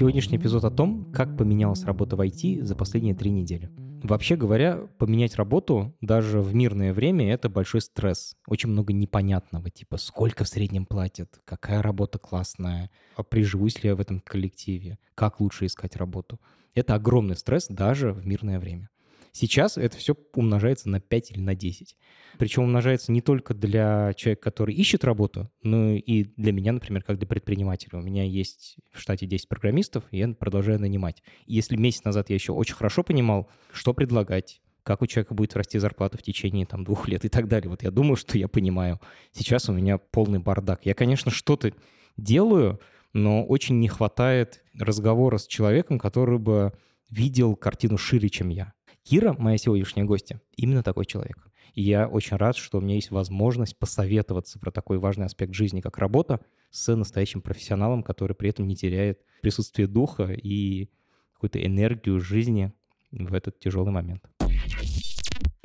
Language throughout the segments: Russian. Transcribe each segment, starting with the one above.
Сегодняшний эпизод о том, как поменялась работа в IT за последние три недели. Вообще говоря, поменять работу даже в мирное время — это большой стресс. Очень много непонятного, типа сколько в среднем платят, какая работа классная, а приживусь ли я в этом коллективе, как лучше искать работу. Это огромный стресс даже в мирное время. Сейчас это все умножается на 5 или на 10. Причем умножается не только для человека, который ищет работу, но и для меня, например, как для предпринимателя. У меня есть в штате 10 программистов, и я продолжаю нанимать. Если месяц назад я еще очень хорошо понимал, что предлагать, как у человека будет расти зарплата в течение там, двух лет и так далее. Вот я думаю, что я понимаю. Сейчас у меня полный бардак. Я, конечно, что-то делаю, но очень не хватает разговора с человеком, который бы видел картину шире, чем я. Кира, моя сегодняшняя гостья, именно такой человек. И я очень рад, что у меня есть возможность посоветоваться про такой важный аспект жизни, как работа, с настоящим профессионалом, который при этом не теряет присутствие духа и какую-то энергию жизни в этот тяжелый момент.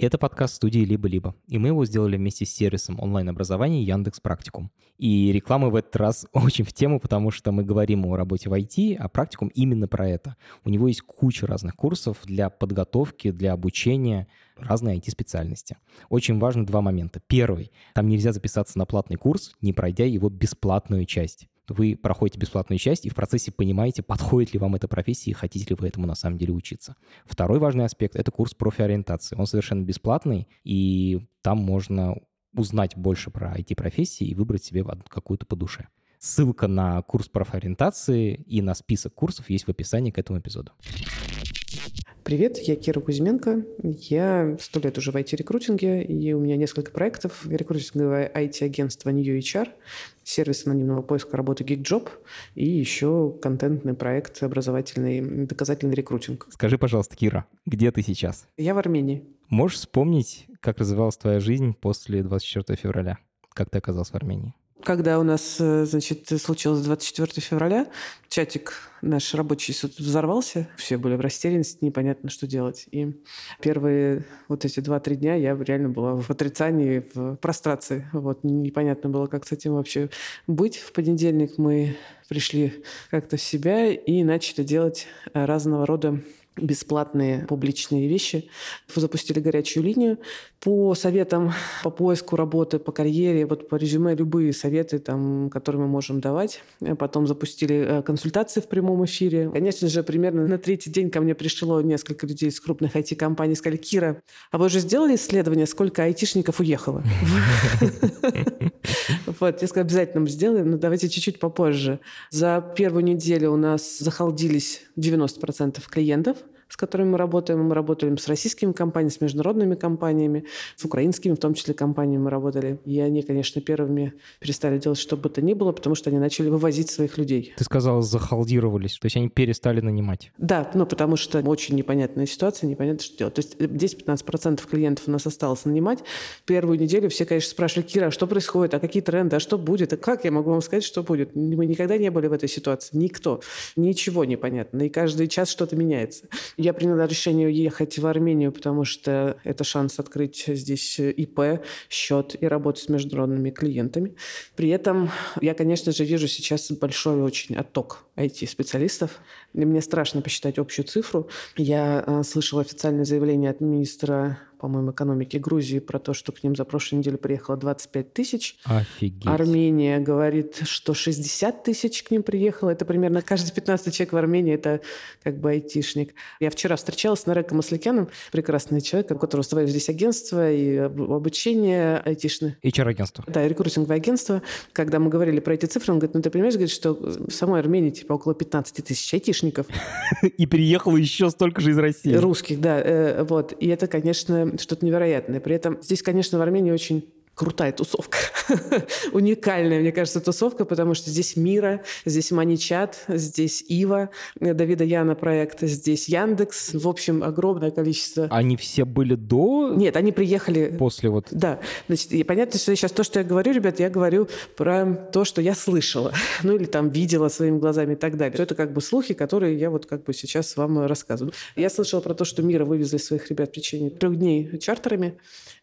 Это подкаст студии «Либо-либо», и мы его сделали вместе с сервисом онлайн-образования Яндекс Практикум. И реклама в этот раз очень в тему, потому что мы говорим о работе в IT, а практикум именно про это. У него есть куча разных курсов для подготовки, для обучения разной IT-специальности. Очень важно два момента. Первый, там нельзя записаться на платный курс, не пройдя его бесплатную часть вы проходите бесплатную часть и в процессе понимаете, подходит ли вам эта профессия и хотите ли вы этому на самом деле учиться. Второй важный аспект — это курс профориентации. Он совершенно бесплатный, и там можно узнать больше про IT-профессии и выбрать себе какую-то по душе. Ссылка на курс профориентации и на список курсов есть в описании к этому эпизоду. Привет, я Кира Кузьменко. Я сто лет уже в IT-рекрутинге, и у меня несколько проектов. Рекрутинговое IT-агентство New HR, сервис анонимного поиска работы GeekJob и еще контентный проект образовательный доказательный рекрутинг. Скажи, пожалуйста, Кира, где ты сейчас? Я в Армении. Можешь вспомнить, как развивалась твоя жизнь после 24 февраля? Как ты оказался в Армении? Когда у нас, э, значит, случилось 24 февраля, чатик наш рабочий взорвался, все были в растерянности, непонятно, что делать. И первые вот эти два-три дня я реально была в отрицании, в прострации. Вот, непонятно было, как с этим вообще быть. В понедельник мы пришли как-то в себя и начали делать разного рода бесплатные публичные вещи. Запустили горячую линию по советам по поиску работы, по карьере, вот по резюме любые советы, там, которые мы можем давать. Потом запустили э, консультации в прямом эфире. Конечно же, примерно на третий день ко мне пришло несколько людей из крупных IT-компаний, сказали, Кира, а вы уже сделали исследование, сколько айтишников уехало? Вот, я сказала, обязательно мы сделаем, но давайте чуть-чуть попозже. За первую неделю у нас захалдились 90% клиентов – с которыми мы работаем. Мы работаем с российскими компаниями, с международными компаниями, с украинскими, в том числе, компаниями мы работали. И они, конечно, первыми перестали делать что бы то ни было, потому что они начали вывозить своих людей. Ты сказала, захалдировались, то есть они перестали нанимать? Да, ну потому что очень непонятная ситуация, непонятно, что делать. То есть 10-15% клиентов у нас осталось нанимать. Первую неделю все, конечно, спрашивали, Кира, а что происходит, а какие тренды, а что будет, а как я могу вам сказать, что будет? Мы никогда не были в этой ситуации, никто. Ничего не понятно, и каждый час что-то меняется. Я приняла решение уехать в Армению, потому что это шанс открыть здесь ИП, счет и работать с международными клиентами. При этом я, конечно же, вижу сейчас большой очень отток IT-специалистов. Мне страшно посчитать общую цифру. Я э, слышала официальное заявление от министра по-моему, экономики Грузии про то, что к ним за прошлую неделю приехало 25 тысяч. Офигеть. Армения говорит, что 60 тысяч к ним приехало. Это примерно каждый 15 человек в Армении, это как бы айтишник. Я вчера встречалась с Нареком Масликяном, прекрасный человек, у которого свое здесь агентство и обучение айтишное. HR-агентство. Да, рекрутинговое агентство. Когда мы говорили про эти цифры, он говорит, ну ты понимаешь, говорит, что в самой Армении типа около 15 тысяч айтишников. И приехало еще столько же из России. Русских, да. Э, вот. И это, конечно, что-то невероятное. При этом здесь, конечно, в Армении очень крутая тусовка. Уникальная, мне кажется, тусовка, потому что здесь Мира, здесь Маничат, здесь Ива, Давида Яна проект, здесь Яндекс. В общем, огромное количество. Они все были до? Нет, они приехали... После вот... Да. Значит, и понятно, что сейчас то, что я говорю, ребят, я говорю про то, что я слышала. Ну или там видела своими глазами и так далее. Это как бы слухи, которые я вот как бы сейчас вам рассказываю. Я слышала про то, что Мира вывезли своих ребят в течение трех дней чартерами.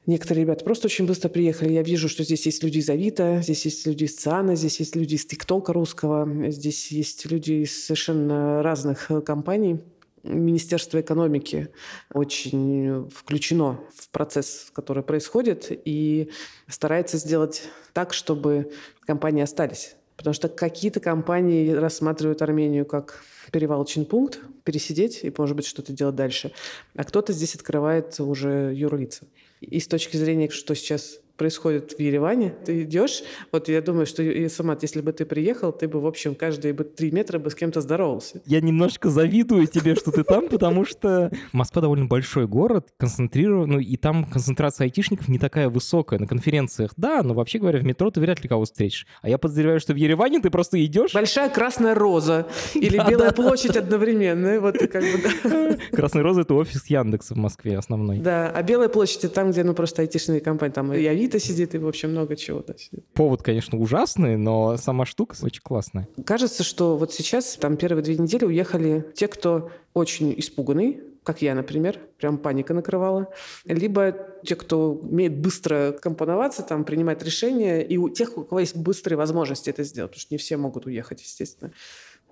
Некоторые ребята просто очень быстро приехали. Я вижу, что здесь есть люди из Авито, здесь есть люди из ЦИАНа, здесь есть люди из ТикТока русского, здесь есть люди из совершенно разных э, компаний. Министерство экономики очень включено в процесс, который происходит, и старается сделать так, чтобы компании остались. Потому что какие-то компании рассматривают Армению как перевалочный пункт, пересидеть и, может быть, что-то делать дальше. А кто-то здесь открывает уже юрлица. И с точки зрения, что сейчас происходит в Ереване. Ты идешь, вот я думаю, что и сама, если бы ты приехал, ты бы, в общем, каждые бы три метра бы с кем-то здоровался. Я немножко завидую тебе, что ты там, потому что Москва довольно большой город, концентрирован, ну и там концентрация айтишников не такая высокая. На конференциях, да, но вообще говоря, в метро ты вряд ли кого встретишь. А я подозреваю, что в Ереване ты просто идешь... Большая красная роза или белая площадь одновременно. Вот как бы. Красная роза — это офис Яндекса в Москве основной. Да, а белая площадь — это там, где ну просто айтишные компании, там и Авито, сидит, и, в общем, много чего да, сидит. Повод, конечно, ужасный, но сама штука очень классная. Кажется, что вот сейчас, там, первые две недели уехали те, кто очень испуганный, как я, например, прям паника накрывала. Либо те, кто умеет быстро компоноваться, там, принимать решения, и у тех, у кого есть быстрые возможности это сделать, потому что не все могут уехать, естественно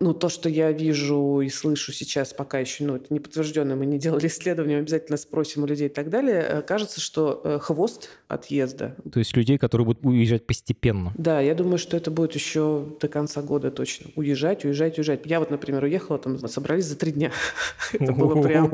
ну, то, что я вижу и слышу сейчас, пока еще, ну, это не подтверждено, мы не делали исследования, обязательно спросим у людей и так далее, э, кажется, что э, хвост отъезда. То есть людей, которые будут уезжать постепенно. Да, я думаю, что это будет еще до конца года точно. Уезжать, уезжать, уезжать. Я вот, например, уехала, там, собрались за три дня. Это было прям...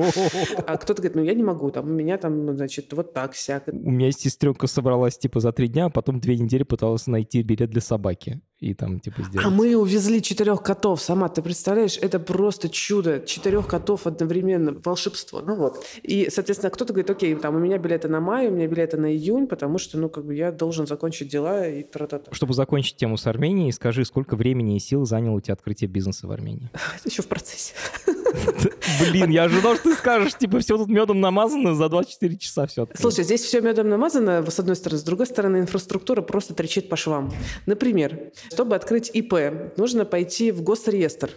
А кто-то говорит, ну, я не могу, там, у меня там, значит, вот так, сяк. У меня сестренка собралась, типа, за три дня, а потом две недели пыталась найти билет для собаки и там типа сделать. А мы увезли четырех котов, сама ты представляешь, это просто чудо, четырех котов одновременно, волшебство, ну вот. И, соответственно, кто-то говорит, окей, там у меня билеты на май, у меня билеты на июнь, потому что, ну, как бы я должен закончить дела и тра-та-та. Чтобы закончить тему с Арменией, скажи, сколько времени и сил заняло у тебя открытие бизнеса в Армении? Это еще в процессе. Блин, я ожидал, что ты скажешь, типа, все тут медом намазано за 24 часа все. Слушай, здесь все медом намазано, с одной стороны. С другой стороны, инфраструктура просто трещит по швам. Например, чтобы открыть ИП, нужно пойти в госреестр.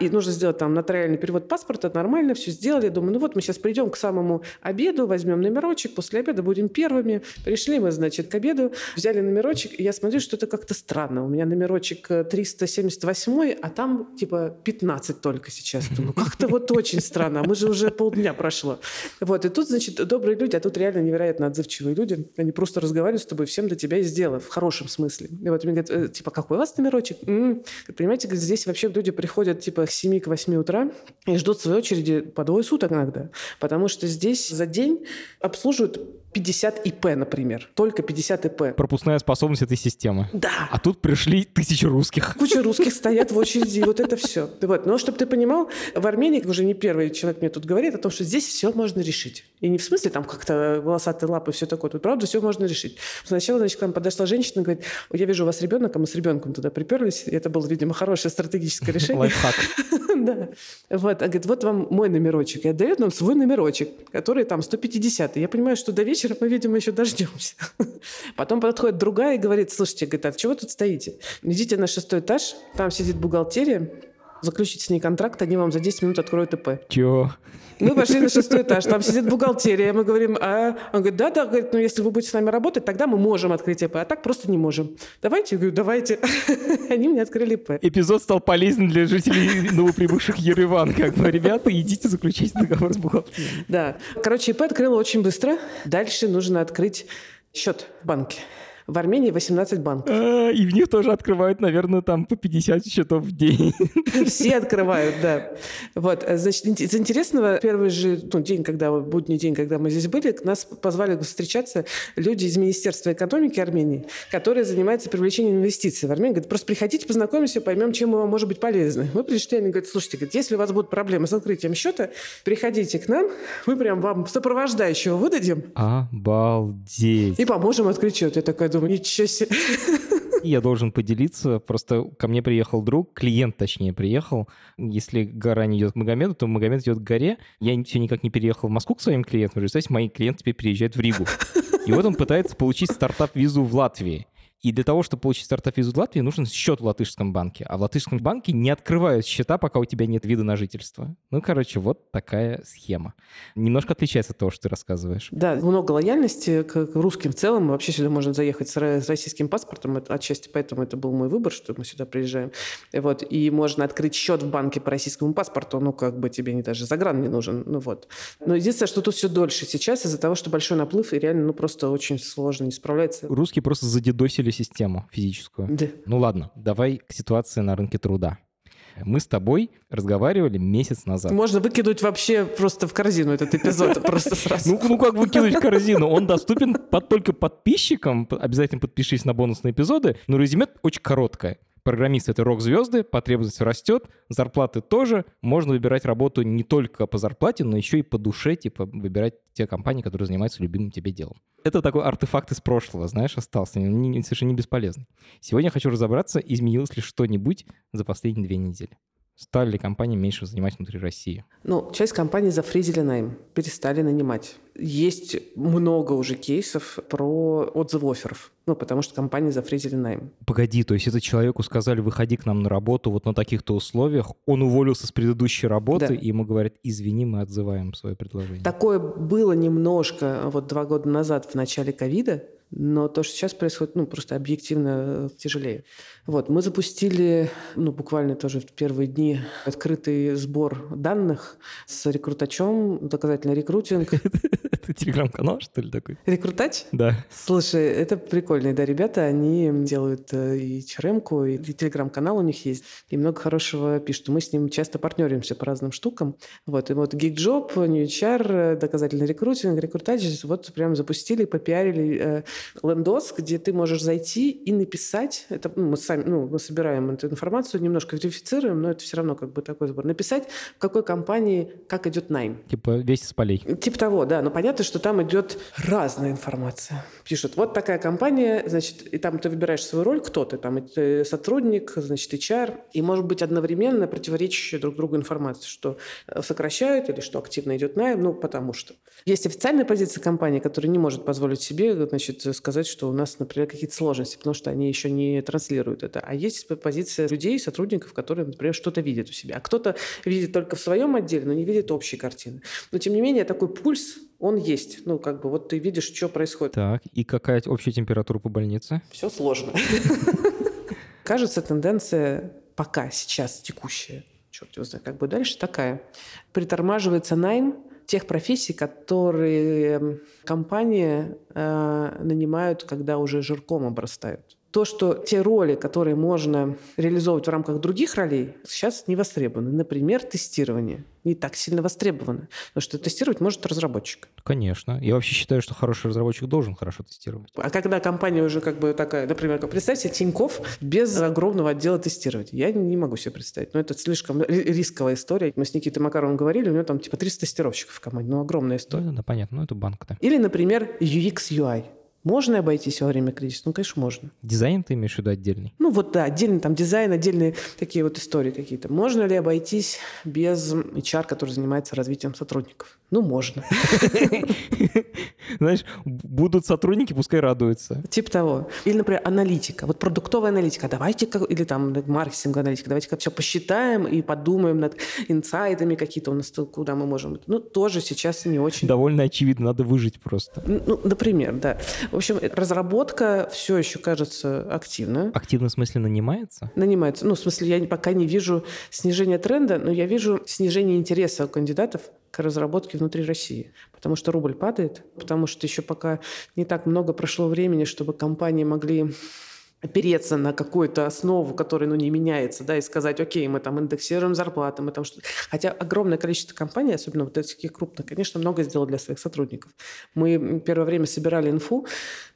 И нужно сделать там нотариальный перевод паспорта, нормально, все сделали. Думаю, ну вот мы сейчас придем к самому обеду, возьмем номерочек, после обеда будем первыми. Пришли мы, значит, к обеду, взяли номерочек, и я смотрю, что это как-то странно. У меня номерочек 378, а там типа 15 только сейчас. Думаю, как-то вот очень странно. А мы же уже полдня прошло. Вот, и тут, значит, добрые люди, а тут реально невероятно отзывчивые люди. Они просто разговаривают с тобой, всем для тебя и сделают, в хорошем смысле. И вот мне говорят, «Э, типа, какой у вас номерочек? М-м-м. Понимаете, здесь вообще люди приходят типа с 7 к 8 утра и ждут своей очереди по двое суток иногда. Потому что здесь за день обслуживают 50 ИП, например. Только 50 ИП. Пропускная способность этой системы. Да. А тут пришли тысячи русских. Куча русских стоят в очереди, вот это все. Вот. Но чтобы ты понимал, в Армении уже не первый человек мне тут говорит о том, что здесь все можно решить. И не в смысле там как-то волосатые лапы, все такое. Тут правда все можно решить. Сначала, значит, к нам подошла женщина и говорит, я вижу у вас ребенок, а мы с ребенком туда приперлись. И это было, видимо, хорошее стратегическое решение. Лайфхак. Да. Вот. А говорит, вот вам мой номерочек. И отдает нам свой номерочек, который там 150. Я понимаю, что до вечера мы, видимо, еще дождемся. Потом подходит другая и говорит, слушайте, говорит, а чего тут стоите? Идите на шестой этаж, там сидит бухгалтерия, заключите с ней контракт, они вам за 10 минут откроют ИП. Чего? Мы пошли на шестой этаж, там сидит бухгалтерия, мы говорим, а... Он говорит, да-да, говорит, ну если вы будете с нами работать, тогда мы можем открыть ИП, а так просто не можем. Давайте, я говорю, давайте. Они мне открыли ИП. Эпизод стал полезен для жителей новоприбывших Ереван, как бы, ребята, идите заключайте договор с бухгалтерией. Да. Короче, ИП открыла очень быстро. Дальше нужно открыть счет в банке. В Армении 18 банков. А, и в них тоже открывают, наверное, там по 50 счетов в день. Все открывают, да. Вот, значит, из интересного, первый же ну, день, когда, будний день, когда мы здесь были, нас позвали встречаться люди из Министерства экономики Армении, которые занимаются привлечением инвестиций в Армению. Говорят, просто приходите, познакомимся, поймем, чем мы вам может быть полезны. Мы пришли, они говорят, слушайте, говорят, если у вас будут проблемы с открытием счета, приходите к нам, мы прям вам сопровождающего выдадим. Обалдеть. И поможем открыть счет. Я такая думаю, ничего себе. Я должен поделиться. Просто ко мне приехал друг, клиент, точнее, приехал. Если гора не идет к Магомеду, то Магомед идет к горе. Я все никак не переехал в Москву к своим клиентам. Представляете, мои клиенты теперь переезжают в Ригу. И вот он пытается получить стартап-визу в Латвии. И для того, чтобы получить стартап-визу в Латвии, нужен счет в латышском банке. А в латышском банке не открывают счета, пока у тебя нет вида на жительство. Ну, короче, вот такая схема. Немножко отличается от того, что ты рассказываешь. Да, много лояльности к русским в целом. Вообще сюда можно заехать с российским паспортом. Это, отчасти поэтому это был мой выбор, что мы сюда приезжаем. Вот. И можно открыть счет в банке по российскому паспорту. Ну, как бы тебе не даже загран не нужен. Ну, вот. Но единственное, что тут все дольше сейчас из-за того, что большой наплыв и реально, ну, просто очень сложно не справляется. Русские просто задедосили или систему физическую. Да. Ну ладно, давай к ситуации на рынке труда. Мы с тобой разговаривали месяц назад. Можно выкинуть вообще просто в корзину этот эпизод просто сразу. Ну, ну как выкинуть в корзину? Он доступен под, только подписчикам. Обязательно подпишись на бонусные эпизоды. Но резюме очень короткое. Программисты — это рок-звезды, потребность растет, зарплаты тоже. Можно выбирать работу не только по зарплате, но еще и по душе, типа выбирать те компании, которые занимаются любимым тебе делом. Это такой артефакт из прошлого, знаешь, остался, не, совершенно не бесполезный. Сегодня я хочу разобраться, изменилось ли что-нибудь за последние две недели. Стали ли компании меньше занимать внутри России? Ну, часть компаний зафризили найм, перестали нанимать. Есть много уже кейсов про отзывы офферов. Ну, потому что компании зафризили найм. Погоди, то есть это человеку сказали, выходи к нам на работу вот на таких-то условиях, он уволился с предыдущей работы, да. и ему говорят, извини, мы отзываем свое предложение. Такое было немножко вот два года назад в начале ковида, но то, что сейчас происходит, ну, просто объективно тяжелее. Вот, мы запустили, ну, буквально тоже в первые дни открытый сбор данных с рекрутачом, доказательный рекрутинг. Это телеграм-канал, что ли, такой? Рекрутач? Да. Слушай, это прикольные, да, ребята, они делают э, и crm и телеграм-канал у них есть, и много хорошего пишут. Мы с ним часто партнеримся по разным штукам. Вот, и вот GeekJob, NewHR, доказательный рекрутинг, рекрутач, вот прям запустили, попиарили э, лендос, где ты можешь зайти и написать, это ну, мы сами, ну, мы собираем эту информацию, немножко верифицируем, но это все равно как бы такой сбор. Написать, в какой компании, как идет найм. Типа весь из полей. Типа того, да. Но понятно, что там идет разная информация. Пишут, вот такая компания, значит, и там ты выбираешь свою роль, кто ты, там ты сотрудник, значит, HR, и может быть одновременно противоречащая друг другу информация, что э, сокращают или что активно идет найм, ну, потому что. Есть официальная позиция компании, которая не может позволить себе, значит, сказать, что у нас, например, какие-то сложности, потому что они еще не транслируют это. А есть позиция людей, сотрудников, которые, например, что-то видят у себя. А кто-то видит только в своем отделе, но не видит общей картины. Но, тем не менее, такой пульс он есть. Ну, как бы вот ты видишь, что происходит. Так, и какая общая температура по больнице? Все сложно. Кажется, тенденция пока, сейчас, текущая, черт его знает, как бы дальше, такая. Притормаживается найм, тех профессий, которые эм, компании э, нанимают, когда уже жирком обрастают то, что те роли, которые можно реализовывать в рамках других ролей, сейчас не востребованы. Например, тестирование не так сильно востребовано. Потому что тестировать может разработчик. Конечно. Я вообще считаю, что хороший разработчик должен хорошо тестировать. А когда компания уже как бы такая, например, представьте Тиньков без огромного отдела тестирования. Я не могу себе представить. Но это слишком рисковая история. Мы с Никитой Макаровым говорили, у него там типа 300 тестировщиков в команде. Ну, огромная история. Да, да, понятно. Ну, это банк, да. Или, например, UX, UI. Можно обойтись во время кризиса? Ну, конечно, можно. Дизайн ты имеешь в виду отдельный? Ну, вот да, отдельный там дизайн, отдельные такие вот истории какие-то. Можно ли обойтись без HR, который занимается развитием сотрудников? Ну, можно. Знаешь, будут сотрудники, пускай радуются. Типа того. Или, например, аналитика. Вот продуктовая аналитика. Давайте, или там маркетинг аналитика. Давайте как все посчитаем и подумаем над инсайдами какие-то у нас, куда мы можем. Ну, тоже сейчас не очень. Довольно очевидно, надо выжить просто. Ну, например, да. В общем, разработка все еще кажется активна. Активно в смысле нанимается? Нанимается. Ну, в смысле, я пока не вижу снижения тренда, но я вижу снижение интереса у кандидатов к разработке внутри России. Потому что рубль падает, потому что еще пока не так много прошло времени, чтобы компании могли опереться на какую-то основу, которая ну, не меняется, да, и сказать, окей, мы там индексируем зарплаты, мы там что Хотя огромное количество компаний, особенно вот таких крупных, конечно, много сделало для своих сотрудников. Мы первое время собирали инфу,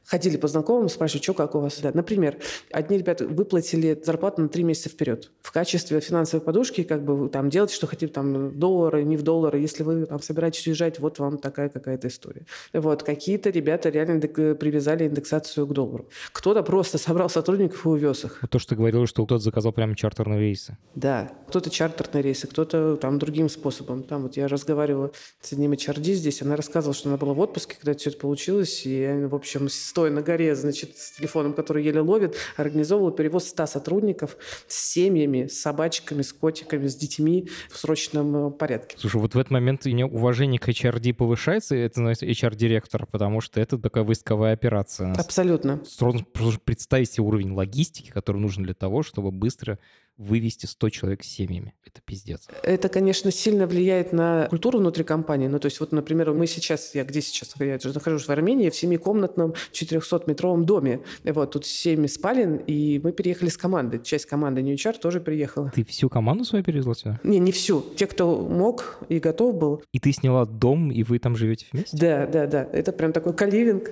ходили по знакомым, спрашивали, что как у вас. Да. Например, одни ребята выплатили зарплату на три месяца вперед. В качестве финансовой подушки как бы там делать, что хотите, там доллары, не в доллары. Если вы там собираетесь уезжать, вот вам такая какая-то история. Вот. Какие-то ребята реально привязали индексацию к доллару. Кто-то просто собрал сотрудников и увез их. То, что ты говорил, что кто-то заказал прямо чартерные рейсы. Да. Кто-то чартерные рейсы, кто-то там другим способом. Там вот я разговаривала с одним HRD здесь, она рассказывала, что она была в отпуске, когда все это получилось, и, в общем, стоя на горе, значит, с телефоном, который еле ловит, организовывала перевоз 100 сотрудников с семьями, с собачками, с котиками, с детьми в срочном э, порядке. Слушай, вот в этот момент уважение к HRD повышается, это называется HR-директор, потому что это такая войсковая операция. Абсолютно. Сложно представить себе уровень логистики, который нужен для того, чтобы быстро вывести 100 человек с семьями. Это пиздец. Это, конечно, сильно влияет на культуру внутри компании. Ну, то есть, вот, например, мы сейчас, я где сейчас? Я же нахожусь в Армении, в семикомнатном 400-метровом доме. Вот, тут 7 спален, и мы переехали с команды. Часть команды New HR тоже приехала. Ты всю команду свою перевезла сюда? Не, не всю. Те, кто мог и готов был. И ты сняла дом, и вы там живете вместе? Да, да, да. Это прям такой каливинг.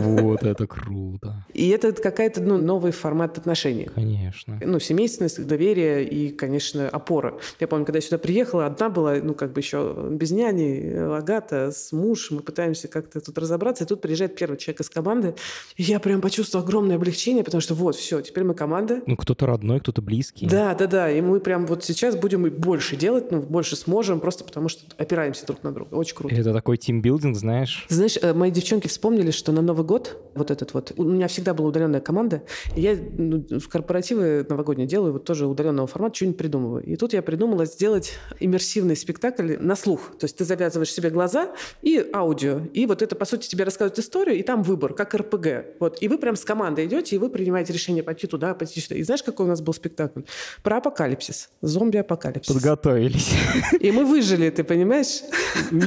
Вот это круто. И это какая-то, ну, новый формат отношений. Конечно. Ну, семейственность, доверие и, конечно, опора. Я помню, когда я сюда приехала, одна была, ну, как бы еще без няни, Агата с мужем, мы пытаемся как-то тут разобраться, и тут приезжает первый человек из команды, и я прям почувствовала огромное облегчение, потому что вот, все, теперь мы команда. Ну, кто-то родной, кто-то близкий. Да, да, да, и мы прям вот сейчас будем больше делать, ну, больше сможем, просто потому что опираемся друг на друга. Очень круто. Это такой тимбилдинг, знаешь? Знаешь, э, мои девчонки вспомнили, что на Новый год, вот этот вот, у меня всегда была удаленная команда, и я ну, в корпоративы новогодние делаю вот тоже удаленного формата, что-нибудь придумываю. И тут я придумала сделать иммерсивный спектакль на слух. То есть ты завязываешь себе глаза и аудио. И вот это, по сути, тебе рассказывают историю, и там выбор, как РПГ. Вот. И вы прям с командой идете, и вы принимаете решение пойти туда, пойти сюда. И знаешь, какой у нас был спектакль? Про апокалипсис. Зомби-апокалипсис. Подготовились. И мы выжили, ты понимаешь?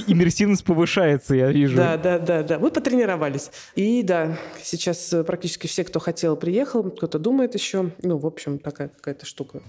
Иммерсивность повышается, я вижу. Да, да, да, да. Мы потренировались. И да, сейчас практически все, кто хотел, приехал, кто-то думает еще. Ну, в общем, такая какая-то штука.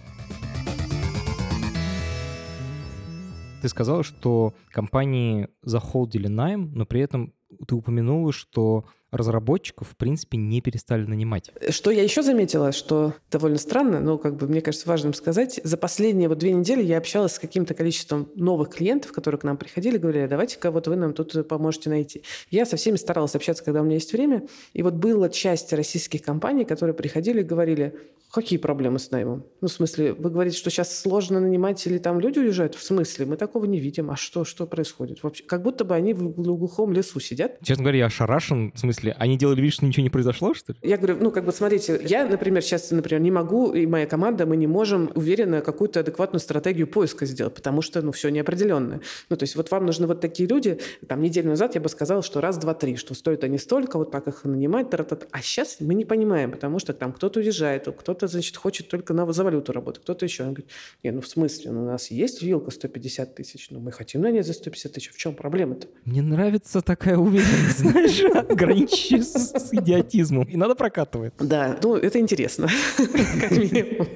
Ты сказала, что компании захолдили найм, но при этом ты упомянула, что разработчиков, в принципе, не перестали нанимать. Что я еще заметила, что довольно странно, но, как бы, мне кажется, важным сказать, за последние вот две недели я общалась с каким-то количеством новых клиентов, которые к нам приходили, говорили, давайте-ка вот вы нам тут поможете найти. Я со всеми старалась общаться, когда у меня есть время, и вот была часть российских компаний, которые приходили и говорили, Какие проблемы с наймом? Ну, в смысле, вы говорите, что сейчас сложно нанимать или там люди уезжают? В смысле? Мы такого не видим. А что, что происходит? Вообще, как будто бы они в глухом лесу сидят. Честно говоря, я ошарашен. В смысле, они делали вид, что ничего не произошло, что ли? Я говорю, ну, как бы, смотрите, я, например, сейчас, например, не могу, и моя команда, мы не можем уверенно какую-то адекватную стратегию поиска сделать, потому что, ну, все неопределенное. Ну, то есть вот вам нужны вот такие люди. Там неделю назад я бы сказала, что раз, два, три, что стоит они столько, вот так их нанимать, а сейчас мы не понимаем, потому что там кто-то уезжает, кто-то значит, хочет только на, за валюту работать, кто-то еще. Он говорит, не, ну в смысле, ну, у нас есть вилка 150 тысяч, но мы хотим нанять за 150 тысяч. В чем проблема-то? Мне нравится такая уверенность, знаешь, граничащая с идиотизмом. И надо прокатывать. Да, ну это интересно, как минимум.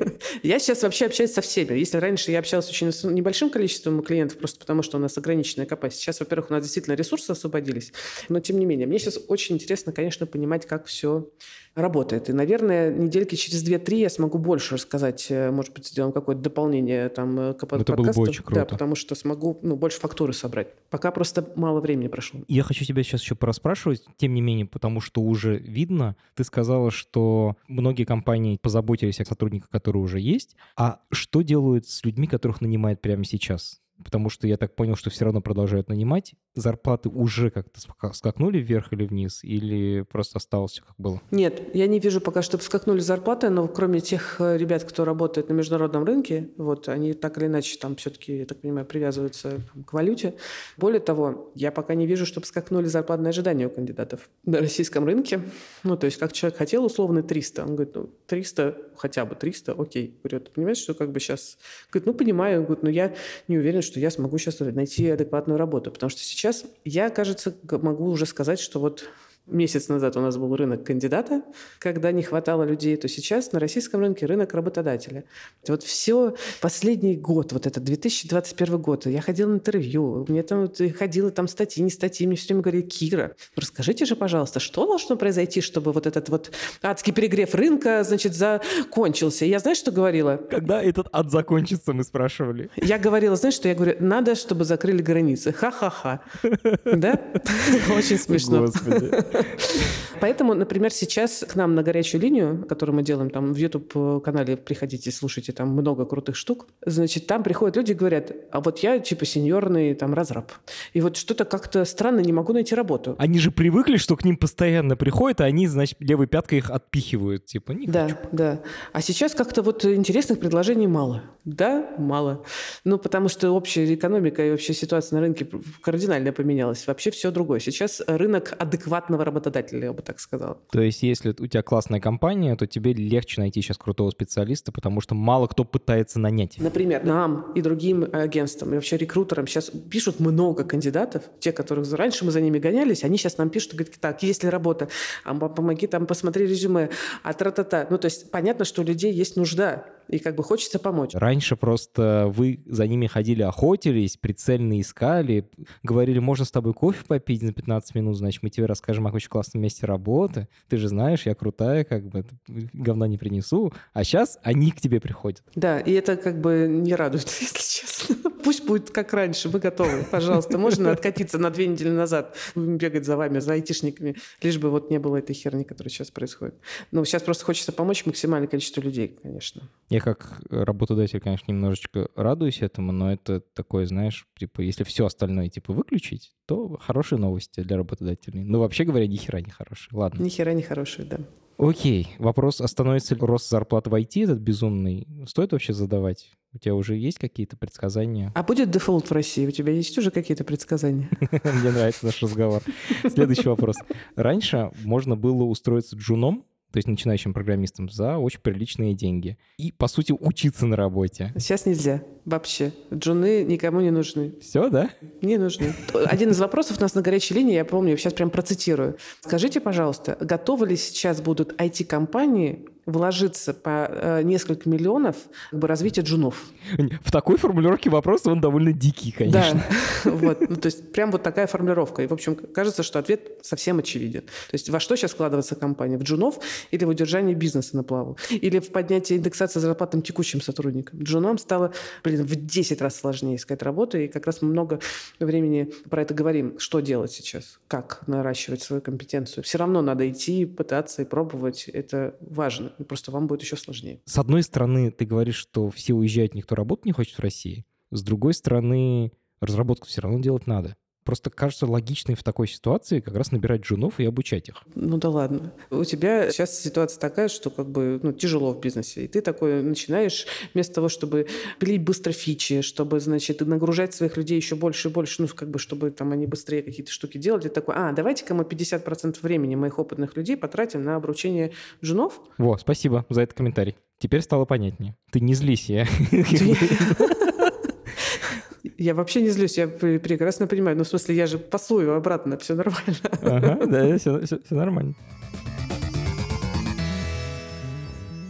Я сейчас вообще общаюсь со всеми. Если раньше я общалась очень с небольшим количеством клиентов, просто потому что у нас ограниченная капасить. Сейчас, во-первых, у нас действительно ресурсы освободились, но тем не менее, мне сейчас очень интересно, конечно, понимать, как все работает. И, наверное, недельки через 2-3 я смогу больше рассказать, э, может быть, сделаем какое-то дополнение там э, к Это было бы очень круто. Да, потому что смогу ну, больше фактуры собрать. Пока просто мало времени прошло. Я хочу тебя сейчас еще пораспрашивать, тем не менее, потому что уже видно, ты сказала, что многие компании позаботились о сотрудниках, которые уже есть. А что делают с людьми, которых нанимают прямо сейчас? Потому что я так понял, что все равно продолжают нанимать. Зарплаты уже как-то скакнули вверх или вниз, или просто осталось все как было? Нет, я не вижу пока, чтобы скакнули зарплаты, но кроме тех э, ребят, кто работает на международном рынке, вот они так или иначе там все-таки, я так понимаю, привязываются к валюте. Более того, я пока не вижу, чтобы скакнули зарплатные ожидания у кандидатов на российском рынке. Ну, то есть как человек хотел условно 300, он говорит, ну, 300, хотя бы 300, окей. Говорит, понимаешь, что как бы сейчас... Говорит, ну, понимаю, он говорит, но я не уверен, что я смогу сейчас найти адекватную работу. Потому что сейчас я, кажется, могу уже сказать, что вот месяц назад у нас был рынок кандидата, когда не хватало людей, то сейчас на российском рынке рынок работодателя. Вот все последний год, вот этот 2021 год, я ходила на интервью, мне там вот, ходила там статьи, не статьи, мне все время говорили, Кира, расскажите же, пожалуйста, что должно произойти, чтобы вот этот вот адский перегрев рынка, значит, закончился. Я, знаешь, что говорила? Когда этот ад закончится, мы спрашивали. Я говорила, знаешь, что я говорю, надо, чтобы закрыли границы. Ха-ха-ха. Да? Очень смешно. Господи. Поэтому, например, сейчас к нам на горячую линию, которую мы делаем там в YouTube-канале, приходите, слушайте, там много крутых штук, значит, там приходят люди и говорят, а вот я типа сеньорный там разраб. И вот что-то как-то странно, не могу найти работу. Они же привыкли, что к ним постоянно приходят, а они, значит, левой пяткой их отпихивают, типа, не Да, хочу. да. А сейчас как-то вот интересных предложений мало. Да, мало. Ну, потому что общая экономика и общая ситуация на рынке кардинально поменялась. Вообще все другое. Сейчас рынок адекватного работодателя, я бы так сказала. То есть, если у тебя классная компания, то тебе легче найти сейчас крутого специалиста, потому что мало кто пытается нанять. Например, нам и другим агентствам, и вообще рекрутерам сейчас пишут много кандидатов, те, которых раньше мы за ними гонялись, они сейчас нам пишут, говорят, так, есть ли работа, а помоги там, посмотри резюме, а тра-та-та. Ну, то есть понятно, что у людей есть нужда, и как бы хочется помочь. Раньше просто вы за ними ходили, охотились, прицельно искали, говорили, можно с тобой кофе попить на 15 минут, значит, мы тебе расскажем о очень классном месте работы. Ты же знаешь, я крутая, как бы говна не принесу. А сейчас они к тебе приходят. Да, и это как бы не радует, если честно. Пусть будет как раньше, мы готовы. Пожалуйста, можно откатиться на две недели назад, бегать за вами, за айтишниками, лишь бы вот не было этой херни, которая сейчас происходит. Ну, сейчас просто хочется помочь максимальное количество людей, конечно. Я как работодатель, конечно, немножечко радуюсь этому, но это такое, знаешь, типа, если все остальное, типа, выключить, то хорошие новости для работодателей. Но вообще говоря, ни хера не хорошие. Ладно. Ни хера не хорошие, да. Окей, вопрос, остановится ли рост зарплат в IT этот безумный? Стоит вообще задавать? У тебя уже есть какие-то предсказания? А будет дефолт в России? У тебя есть уже какие-то предсказания? Мне нравится наш разговор. Следующий вопрос. Раньше можно было устроиться джуном, то есть начинающим программистам, за очень приличные деньги. И, по сути, учиться на работе. Сейчас нельзя. Вообще. Джуны никому не нужны. Все, да? Не нужны. Один из вопросов у нас на горячей линии, я помню, сейчас прям процитирую. Скажите, пожалуйста, готовы ли сейчас будут IT-компании вложиться по э, несколько миллионов в развитие джунов. В такой формулировке вопроса он довольно дикий, конечно. Да, вот. Ну, то есть прям вот такая формулировка. И, в общем, кажется, что ответ совсем очевиден. То есть во что сейчас складывается компания? В джунов или в удержании бизнеса на плаву? Или в поднятии индексации зарплатам текущим сотрудникам? Джунам стало, блин, в 10 раз сложнее искать работу, и как раз мы много времени про это говорим. Что делать сейчас? Как наращивать свою компетенцию? Все равно надо идти, пытаться и пробовать. Это важно просто вам будет еще сложнее. С одной стороны, ты говоришь, что все уезжают, никто работать не хочет в России. С другой стороны, разработку все равно делать надо. Просто кажется логичной в такой ситуации как раз набирать джунов и обучать их. Ну да ладно. У тебя сейчас ситуация такая, что как бы ну, тяжело в бизнесе. И ты такой начинаешь вместо того, чтобы пилить быстро фичи, чтобы, значит, нагружать своих людей еще больше и больше, ну как бы, чтобы там они быстрее какие-то штуки делали, ты такой, а, давайте-ка мы 50% времени моих опытных людей потратим на обучение джунов. Во, спасибо за этот комментарий. Теперь стало понятнее. Ты не злись, я... Я вообще не злюсь, я прекрасно понимаю. Ну, в смысле, я же пасую обратно, все нормально. Ага, да, все, все, все нормально.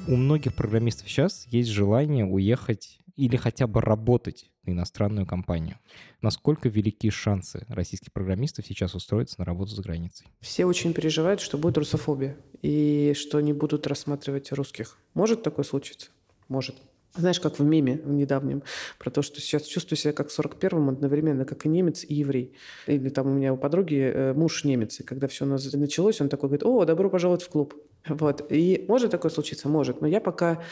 У многих программистов сейчас есть желание уехать или хотя бы работать на иностранную компанию. Насколько велики шансы российских программистов сейчас устроиться на работу за границей? Все очень переживают, что будет русофобия и что не будут рассматривать русских. Может такое случиться? Может. Знаешь, как в меме в недавнем, про то, что сейчас чувствую себя как в 41-м одновременно, как и немец, и еврей. Или там у меня у подруги э, муж немец, и когда все началось, он такой говорит, о, добро пожаловать в клуб. Вот. И может такое случиться? Может. Но я пока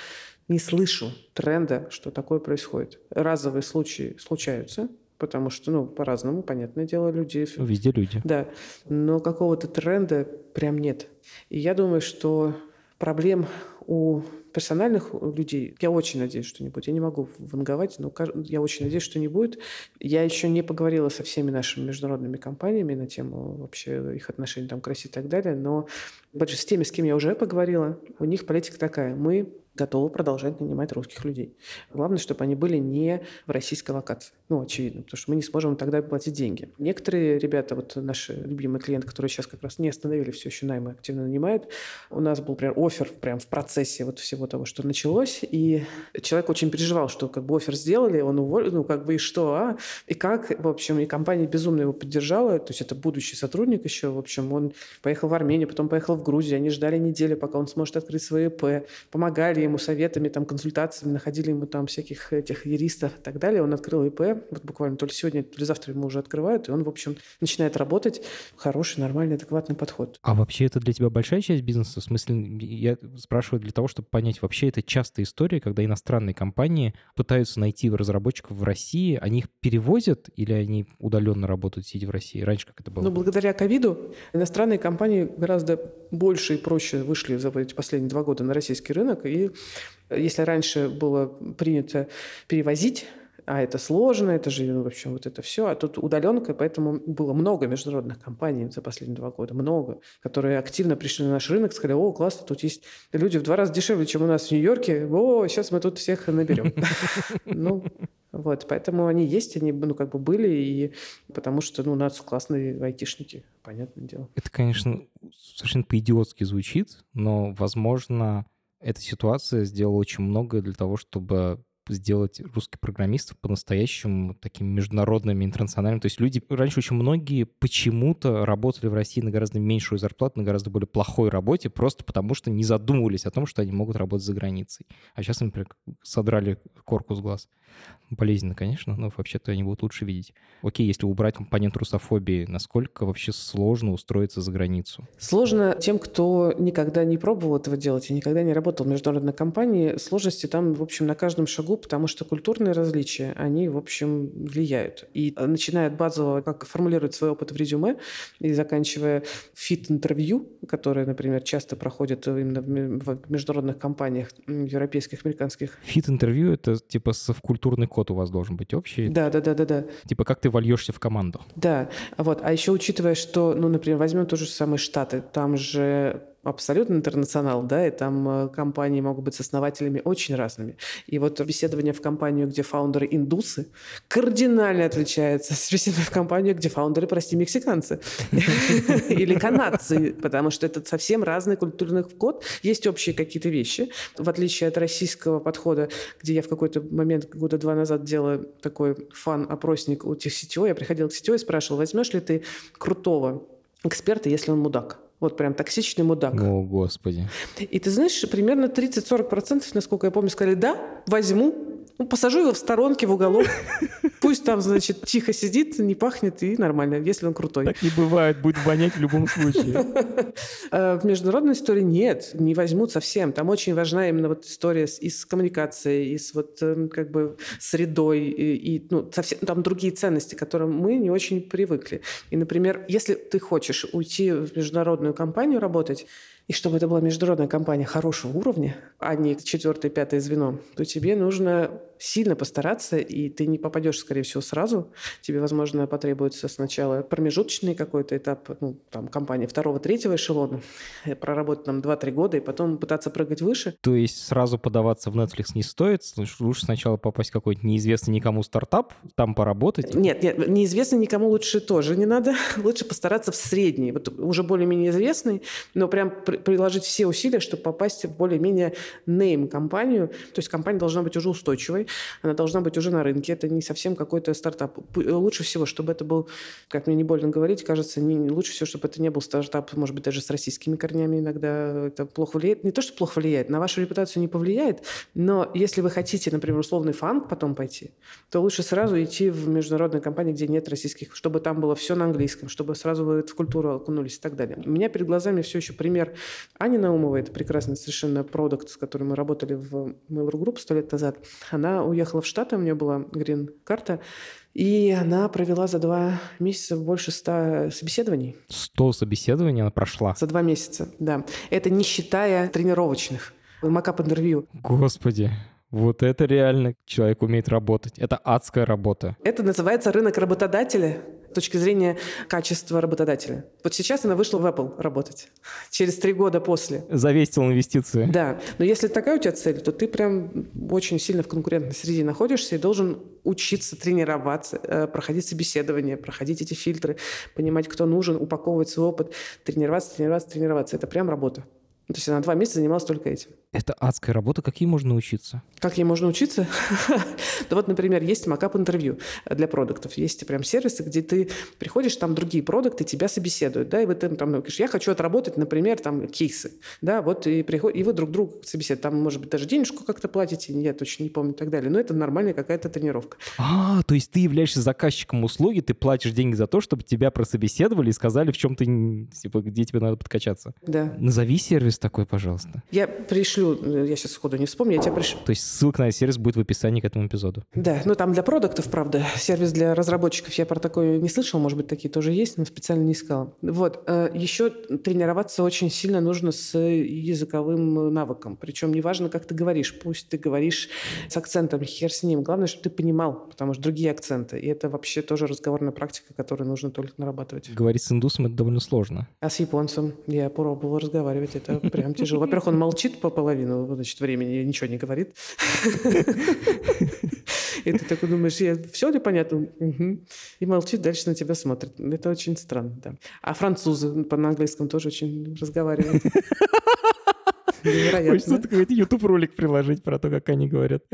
не слышу тренда, что такое происходит. Разовые случаи случаются, потому что, ну, по-разному, понятное дело, люди... Везде люди. Да. Но какого-то тренда прям нет. И я думаю, что проблем у персональных людей, я очень надеюсь, что не будет. Я не могу ванговать, но я очень надеюсь, что не будет. Я еще не поговорила со всеми нашими международными компаниями на тему вообще их отношений там, к России и так далее, но с теми, с кем я уже поговорила, у них политика такая. Мы готовы продолжать нанимать русских людей. Главное, чтобы они были не в российской локации. Ну, очевидно, потому что мы не сможем тогда платить деньги. Некоторые ребята, вот наши любимые клиенты, которые сейчас как раз не остановили все еще наймы, активно нанимают, у нас был прям офер прям в процессе вот всего того, что началось, и человек очень переживал, что как бы офер сделали, он уволил, ну как бы и что, а? И как, в общем, и компания безумно его поддержала, то есть это будущий сотрудник еще, в общем, он поехал в Армению, потом поехал в Грузию, они ждали неделю, пока он сможет открыть свое ИП, помогали ему советами, там, консультациями, находили ему там всяких этих юристов и так далее. Он открыл ИП, вот буквально то ли сегодня, то ли завтра ему уже открывают, и он, в общем, начинает работать. Хороший, нормальный, адекватный подход. А вообще это для тебя большая часть бизнеса? В смысле, я спрашиваю для того, чтобы понять, вообще это частая история, когда иностранные компании пытаются найти разработчиков в России, они их перевозят или они удаленно работают, сидя в России? Раньше как это было? Ну, благодаря ковиду иностранные компании гораздо больше и проще вышли за эти последние два года на российский рынок, и если раньше было принято перевозить а это сложно, это же, ну, в общем, вот это все. А тут удаленка, поэтому было много международных компаний за последние два года, много, которые активно пришли на наш рынок, сказали, о, классно, тут есть люди в два раза дешевле, чем у нас в Нью-Йорке, о, сейчас мы тут всех наберем. Ну, вот, поэтому они есть, они, ну, как бы были, и потому что, ну, у нас классные айтишники, понятное дело. Это, конечно, совершенно по-идиотски звучит, но, возможно, эта ситуация сделала очень многое для того, чтобы сделать русских программистов по-настоящему такими международными, интернациональными. То есть люди, раньше очень многие почему-то работали в России на гораздо меньшую зарплату, на гораздо более плохой работе, просто потому что не задумывались о том, что они могут работать за границей. А сейчас, например, содрали корку с глаз. Болезненно, конечно, но вообще-то они будут лучше видеть. Окей, если убрать компонент русофобии, насколько вообще сложно устроиться за границу? Сложно тем, кто никогда не пробовал этого делать и никогда не работал в международной компании. Сложности там, в общем, на каждом шагу, потому что культурные различия, они, в общем, влияют. И начиная от базового, как формулировать свой опыт в резюме, и заканчивая фит-интервью, которые, например, часто проходят именно в международных компаниях, европейских, американских. Фит-интервью — это типа совкультурные культурный код у вас должен быть общий. Да, да, да, да, да. Типа как ты вольешься в команду. Да, вот. А еще учитывая, что, ну, например, возьмем тоже самые Штаты, там же абсолютно интернационал, да, и там э, компании могут быть с основателями очень разными. И вот беседование в компанию, где фаундеры индусы, кардинально отличается с беседованием в компанию, где фаундеры, прости, мексиканцы или канадцы, потому что это совсем разный культурный код. Есть общие какие-то вещи, в отличие от российского подхода, где я в какой-то момент года два назад делала такой фан-опросник у тех сетевой, я приходила к сетевой и спрашивала, возьмешь ли ты крутого эксперта, если он мудак? Вот прям токсичный мудак. О, Господи. И ты знаешь, примерно 30-40%, насколько я помню, сказали, да, возьму, ну, посажу его в сторонке, в уголок. Пусть там, значит, тихо сидит, не пахнет и нормально, если он крутой. Так не бывает, будет вонять в любом случае. А в международной истории нет, не возьмут совсем. Там очень важна именно вот история и с коммуникацией, и с вот эм, как бы средой, и, и ну, совсем там другие ценности, к которым мы не очень привыкли. И, например, если ты хочешь уйти в международную компанию работать, и чтобы это была международная компания хорошего уровня, а не четвертое, пятое звено, то тебе нужно сильно постараться, и ты не попадешь, скорее всего, сразу. Тебе, возможно, потребуется сначала промежуточный какой-то этап, ну, там, компания второго, третьего эшелона, э, проработать там 2-3 года, и потом пытаться прыгать выше. То есть сразу подаваться в Netflix не стоит? Лучше сначала попасть в какой-то неизвестный никому стартап, там поработать? Нет, нет, неизвестный никому лучше тоже не надо. Лучше постараться в средний, вот уже более-менее известный, но прям приложить все усилия, чтобы попасть в более-менее name компанию. То есть компания должна быть уже устойчивой, она должна быть уже на рынке. Это не совсем какой-то стартап. Лучше всего, чтобы это был, как мне не больно говорить, кажется, не, лучше всего, чтобы это не был стартап, может быть, даже с российскими корнями иногда это плохо влияет. Не то, что плохо влияет, на вашу репутацию не повлияет, но если вы хотите, например, условный фанк потом пойти, то лучше сразу идти в международную компанию, где нет российских, чтобы там было все на английском, чтобы сразу вы в культуру окунулись и так далее. У меня перед глазами все еще пример Ани Наумовой, это прекрасный совершенно продукт, с которым мы работали в Mail.ru Group сто лет назад. Она уехала в Штаты, у нее была грин-карта, и она провела за два месяца больше ста собеседований. Сто собеседований она прошла? За два месяца, да. Это не считая тренировочных. Макап-интервью. Господи. Вот это реально человек умеет работать. Это адская работа. Это называется рынок работодателя. То точки зрения качества работодателя. Вот сейчас она вышла в Apple работать. Через три года после. Завестил инвестиции. Да. Но если такая у тебя цель, то ты прям очень сильно в конкурентной среде находишься и должен учиться тренироваться, э, проходить собеседование, проходить эти фильтры, понимать, кто нужен, упаковывать свой опыт, тренироваться, тренироваться, тренироваться. Это прям работа. То есть она два месяца занималась только этим. Это адская работа. Как ей можно учиться? Как ей можно учиться? да вот, например, есть макап интервью для продуктов. Есть прям сервисы, где ты приходишь, там другие продукты тебя собеседуют, да, и вы там, там говоришь, я хочу отработать, например, там кейсы, да, вот и приход... и вы друг друга собеседуете. Там, может быть, даже денежку как-то платите, я точно не помню и так далее. Но это нормальная какая-то тренировка. А, то есть ты являешься заказчиком услуги, ты платишь деньги за то, чтобы тебя прособеседовали и сказали, в чем ты, типа, где тебе надо подкачаться. Да. Назови сервис такой, пожалуйста. Я пришлю, я сейчас сходу не вспомню, я тебе пришлю. То есть ссылка на сервис будет в описании к этому эпизоду. Да, ну там для продуктов, правда. Сервис для разработчиков я про такое не слышал, может быть, такие тоже есть, но специально не искала. Вот. Э, Еще тренироваться очень сильно нужно с языковым навыком. Причем неважно, как ты говоришь. Пусть ты говоришь с акцентом, хер с ним. Главное, чтобы ты понимал, потому что другие акценты. И это вообще тоже разговорная практика, которую нужно только нарабатывать. Говорить с индусом — это довольно сложно. А с японцем я пробовала разговаривать. Это прям тяжело. Во-первых, он молчит по половину значит, времени, ничего не говорит. И ты такой думаешь, я, все ли понятно? Угу. И молчит, дальше на тебя смотрит. Это очень странно, да. А французы по английскому тоже очень разговаривают. Невероятно. Хочется какой-то YouTube-ролик приложить про то, как они говорят.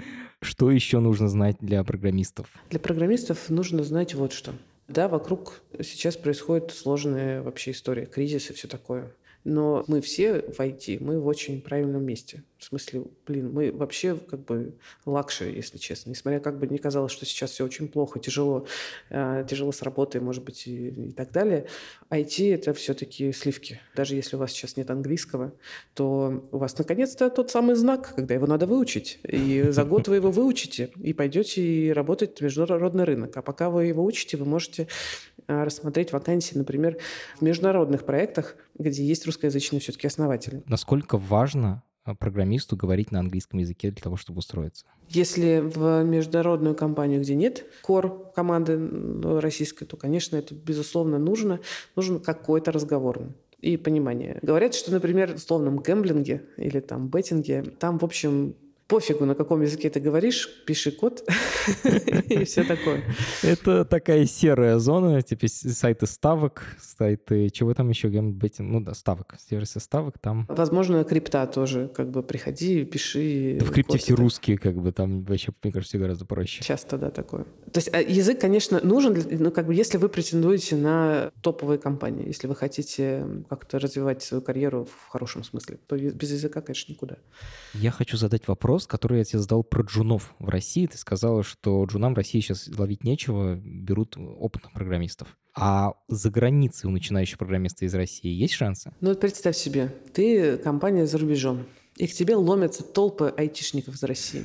Что еще нужно знать для программистов? Для программистов нужно знать вот что. Да, вокруг сейчас происходит сложная вообще история, кризис и все такое. Но мы все в IT, мы в очень правильном месте. В смысле, блин, мы вообще как бы luxury, если честно. Несмотря как бы не казалось, что сейчас все очень плохо, тяжело, э, тяжело с работой, может быть, и, и так далее. IT — это все-таки сливки. Даже если у вас сейчас нет английского, то у вас наконец-то тот самый знак, когда его надо выучить. И за год вы его выучите, и пойдете и работать в международный рынок. А пока вы его учите, вы можете э, рассмотреть вакансии, например, в международных проектах, где есть русскоязычные все-таки основатели. Насколько важно программисту говорить на английском языке для того, чтобы устроиться? Если в международную компанию, где нет кор команды российской, то, конечно, это безусловно нужно. Нужен какой-то разговорный и понимание. Говорят, что, например, в условном гэмблинге или там беттинге, там, в общем, пофигу, на каком языке ты говоришь, пиши код и все такое. Это такая серая зона, типа сайты ставок, сайты, чего там еще, геймбеттинг, ну да, ставок, сервисы ставок там. Возможно, крипта тоже, как бы приходи, пиши. Да в крипте все русские, как бы там вообще, мне кажется, гораздо проще. Часто, да, такое. То есть а язык, конечно, нужен, ну как бы если вы претендуете на топовые компании, если вы хотите как-то развивать свою карьеру в хорошем смысле, то без языка, конечно, никуда. Я хочу задать вопрос, вопрос, который я тебе задал про джунов в России. Ты сказала, что джунам в России сейчас ловить нечего, берут опытных программистов. А за границей у начинающих программистов из России есть шансы? Ну, вот представь себе, ты компания за рубежом, и к тебе ломятся толпы айтишников из России.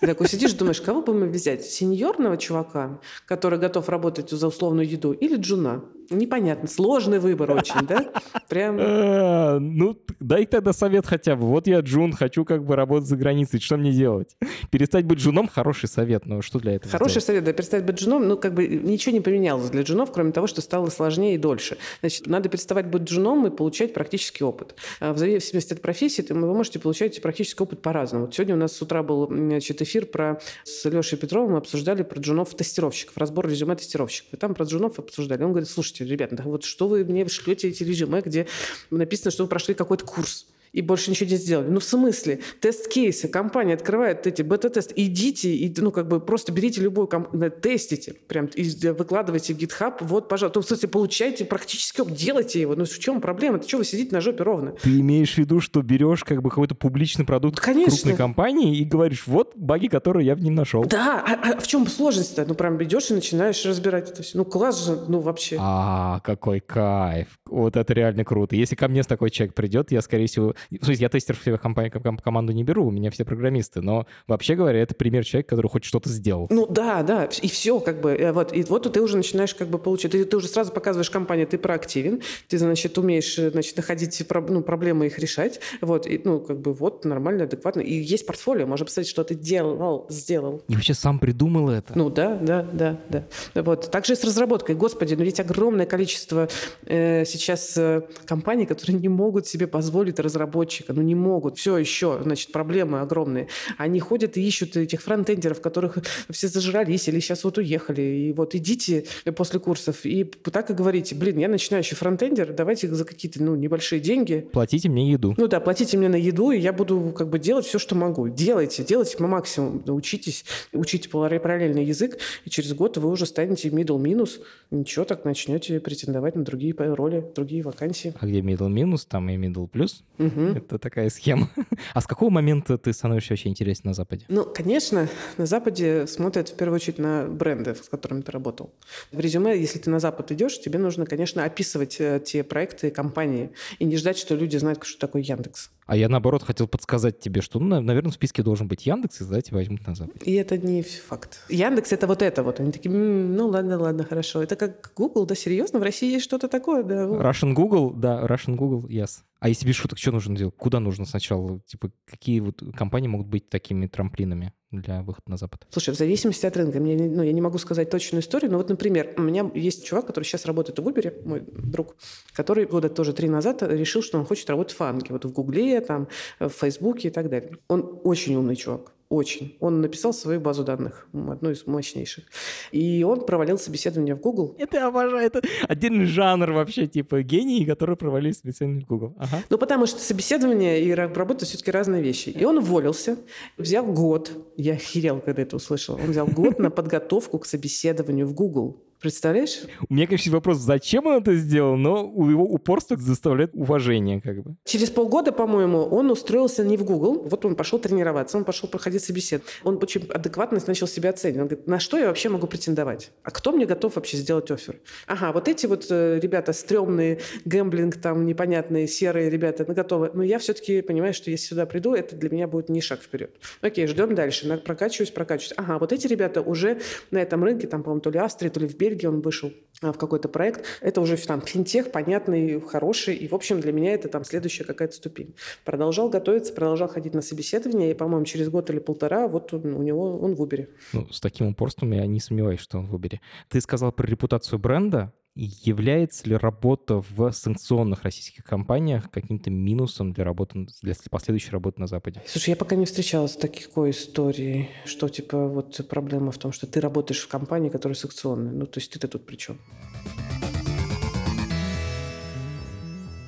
Ты такой сидишь, думаешь, кого бы мы взять? Сеньорного чувака, который готов работать за условную еду, или джуна? Непонятно. Сложный выбор очень, да? Прям... Э, ну, дай тогда совет хотя бы. Вот я джун, хочу как бы работать за границей. Что мне делать? Перестать быть джуном – хороший совет. Но что для этого Хороший совет, да, перестать быть джуном. Ну, как бы ничего не поменялось для джунов, кроме того, что стало сложнее и дольше. Значит, надо переставать быть джуном и получать практический опыт. А в зависимости от профессии вы можете получать практический опыт по-разному. Вот сегодня у нас с утра был значит, эфир про... с Лешей Петровым. Мы обсуждали про джунов-тестировщиков, разбор резюме тестировщиков. И там про джунов обсуждали. Он говорит, слушайте, слушайте, ребята, вот что вы мне шлете эти резюме, где написано, что вы прошли какой-то курс и больше ничего не сделали. Ну, в смысле? Тест-кейсы. Компания открывает эти бета-тесты. Идите и, ну, как бы просто берите любую, комп... тестите, прям и выкладывайте в GitHub. Вот, пожалуйста. В смысле, получайте практически делайте его. Ну, в чем проблема? Ты что, вы сидите на жопе ровно? Ты имеешь в виду, что берешь как бы какой-то публичный продукт Конечно. крупной компании и говоришь, вот баги, которые я в нем нашел. Да, а, а в чем сложность-то? Ну, прям идешь и начинаешь разбирать это все. Ну, класс же, ну, вообще. А, какой кайф. Вот это реально круто. Если ко мне с такой человек придет, я, скорее всего, В смысле, я тестер в себе компанию, команду не беру, у меня все программисты, но вообще говоря, это пример человека, который хоть что-то сделал. Ну да, да, и все как бы. Э, вот, и вот ты уже начинаешь как бы получать, ты, ты уже сразу показываешь компании, ты проактивен, ты, значит, умеешь, э, значит, находить ну, проблемы, их решать, вот, и, ну, как бы вот, нормально, адекватно. И есть портфолио, можно посмотреть, что ты делал, сделал. И вообще сам придумал это. Ну да, да, да, да. Вот. Также с разработкой. Господи, ну ведь огромное количество э, сейчас э, компаний, которые не могут себе позволить разработчика, ну не могут. Все еще, значит, проблемы огромные. Они ходят и ищут этих фронтендеров, которых все зажрались или сейчас вот уехали. И вот идите после курсов и так и говорите, блин, я начинающий фронтендер, давайте за какие-то ну, небольшие деньги. Платите мне еду. Ну да, платите мне на еду, и я буду как бы делать все, что могу. Делайте, делайте по максимуму. Учитесь, учите параллельный язык, и через год вы уже станете middle минус. Ничего, так начнете претендовать на другие роли, другие вакансии. А где middle минус, там и middle плюс. Угу. Это такая схема. А с какого момента ты становишься вообще интересен на Западе? Ну, конечно, на Западе смотрят в первую очередь на бренды, с которыми ты работал. В резюме, если ты на Запад идешь, тебе нужно, конечно, описывать э, те проекты, компании, и не ждать, что люди знают, что такое Яндекс. А я, наоборот, хотел подсказать тебе, что, ну, наверное, в списке должен быть Яндекс, и давайте возьмут на Западе. И это не факт. Яндекс — это вот это вот. Они такие, ну, ладно, ладно, хорошо. Это как Google, да, серьезно? В России есть что-то такое, да? Russian Google, да, Russian Google, yes. А если без шуток, что нужно делать? Куда нужно сначала? Типа, какие вот компании могут быть такими трамплинами для выхода на Запад? Слушай, в зависимости от рынка. Мне, ну, я не могу сказать точную историю, но вот, например, у меня есть чувак, который сейчас работает в Uber, мой друг, который года тоже три назад решил, что он хочет работать в фанке, вот в Гугле, там, в Фейсбуке и так далее. Он очень умный чувак. Очень. Он написал свою базу данных, одну из мощнейших. И он провалил собеседование в Google. Это я обожаю. Это отдельный жанр вообще, типа гений, который провалил собеседование в Google. Ага. Ну, потому что собеседование и работа все-таки разные вещи. И он уволился, взял год. Я охерел, когда это услышал. Он взял год на подготовку к собеседованию в Google. Представляешь? У меня, конечно, вопрос, зачем он это сделал, но у его упорства заставляет уважение как бы. Через полгода, по-моему, он устроился не в Google, вот он пошел тренироваться, он пошел проходить собесед. Он очень адекватно начал себя оценивать. Он говорит, на что я вообще могу претендовать? А кто мне готов вообще сделать офер? Ага, вот эти вот э, ребята стрёмные, гэмблинг там непонятные, серые ребята, ну, готовы. Но я все-таки понимаю, что если сюда приду, это для меня будет не шаг вперед. Окей, ждем дальше. Прокачиваюсь, прокачиваюсь. Ага, вот эти ребята уже на этом рынке, там, по-моему, то ли Австрия, то ли в Бельгии, Бельгии он вышел а, в какой-то проект. Это уже там финтех, понятный, хороший. И, в общем, для меня это там следующая какая-то ступень. Продолжал готовиться, продолжал ходить на собеседование. И, по-моему, через год или полтора вот он, у него он в Uber. Ну, с таким упорством я не сомневаюсь, что он в Uber. Ты сказал про репутацию бренда. Является ли работа в санкционных российских компаниях каким-то минусом для работы, для последующей работы на Западе? Слушай, я пока не встречалась с такой историей, что типа вот проблема в том, что ты работаешь в компании, которая санкционная. Ну, то есть ты-то тут при чем?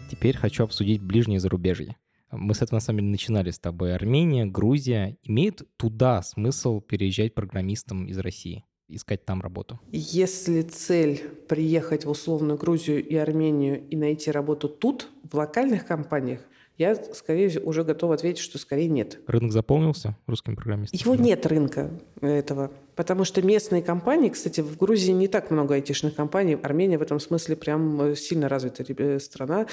Теперь хочу обсудить ближнее зарубежье. Мы с этого на самом деле начинали с тобой. Армения, Грузия. Имеет туда смысл переезжать программистам из России? Искать там работу? Если цель приехать в условную Грузию и Армению и найти работу тут, в локальных компаниях, я, скорее, уже готов ответить, что скорее нет. Рынок заполнился русскими программистами? Его нет рынка этого. Потому что местные компании, кстати, в Грузии не так много айтишных компаний. Армения в этом смысле прям э, сильно развитая э, страна.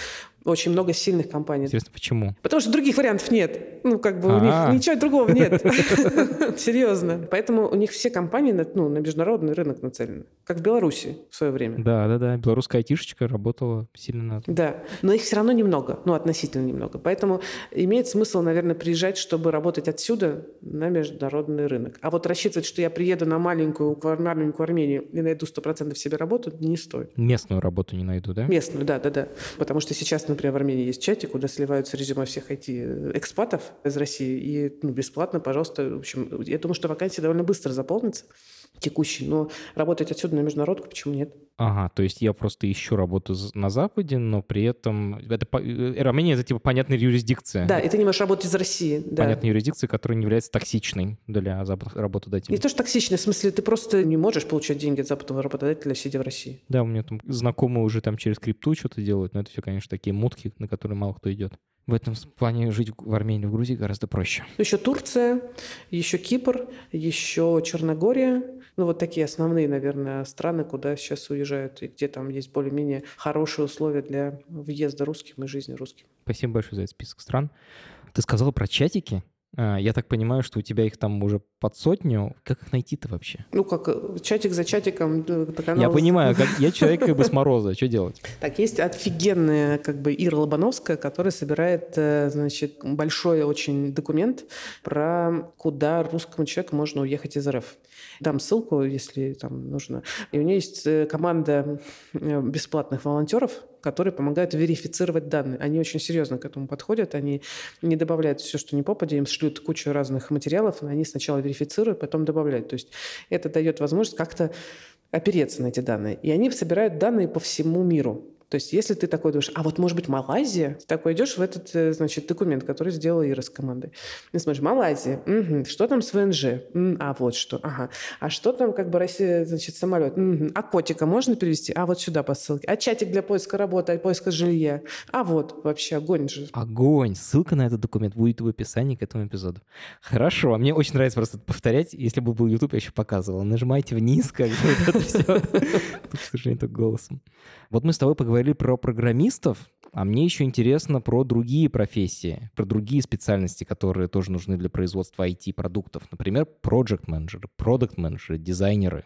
Очень много сильных компаний. Интересно, почему? Потому что других вариантов нет. Ну, как бы у них а. ничего другого нет. Серьезно. Поэтому у них все компании ну, на международный рынок нацелены. Как в Беларуси в свое время. Да, да, да. Белорусская айтишечка работала сильно на Да. Но их все равно немного. Ну, относительно немного. Поэтому имеет смысл, наверное, приезжать, чтобы работать отсюда на международный рынок. А вот рассчитывать, что я приеду приеду на маленькую, маленькую Армению и найду 100% себе работу, не стоит. Местную работу не найду, да? Местную, да, да, да. Потому что сейчас, например, в Армении есть чатик, куда сливаются резюме всех IT-экспатов из России, и ну, бесплатно, пожалуйста. В общем, я думаю, что вакансии довольно быстро заполнятся текущий, но работать отсюда на международку почему нет? Ага, то есть я просто ищу работу на Западе, но при этом... Это, э, Армения — это типа понятная юрисдикция. Да, и ты не можешь работать из России. Да. Понятная юрисдикция, которая не является токсичной для западных работодателей. Не то, что токсичной, в смысле, ты просто не можешь получать деньги от западного работодателя, сидя в России. Да, у меня там знакомые уже там через крипту что-то делают, но это все, конечно, такие мутки, на которые мало кто идет. В этом плане жить в Армении, в Грузии гораздо проще. Еще Турция, еще Кипр, еще Черногория. Ну, вот такие основные, наверное, страны, куда сейчас уезжают, и где там есть более-менее хорошие условия для въезда русским и жизни русским. Спасибо большое за этот список стран. Ты сказала про чатики. А, я так понимаю, что у тебя их там уже под сотню. Как их найти-то вообще? Ну, как э, чатик за чатиком. Канал... Я понимаю, как я человек как бы с мороза. Что делать? Так, есть офигенная как бы Ира Лобановская, которая собирает, э, значит, большой очень документ про куда русскому человеку можно уехать из РФ. Дам ссылку, если там нужно. И у нее есть э, команда бесплатных волонтеров, которые помогают верифицировать данные. Они очень серьезно к этому подходят, они не добавляют все, что не попадя, им шлют кучу разных материалов, они сначала верифицируют, потом добавляют. То есть это дает возможность как-то опереться на эти данные. И они собирают данные по всему миру. То есть если ты такой думаешь, а вот может быть Малайзия, ты такой идешь в этот, э, значит, документ, который сделала Ира с командой. И смотришь, Малайзия, угу. что там с ВНЖ? А вот что, ага. А что там как бы Россия, значит, самолет? Угу. А котика можно перевести? А вот сюда по ссылке. А чатик для поиска работы, а поиска жилья? А вот вообще огонь же. Огонь. Ссылка на этот документ будет в описании к этому эпизоду. Хорошо. А мне очень нравится просто повторять. Если бы был YouTube, я еще показывал. Нажимайте вниз, как бы это все. К сожалению, только голосом. Вот мы с тобой поговорили про программистов, а мне еще интересно про другие профессии, про другие специальности, которые тоже нужны для производства IT-продуктов. Например, project менеджеры продукт менеджеры дизайнеры.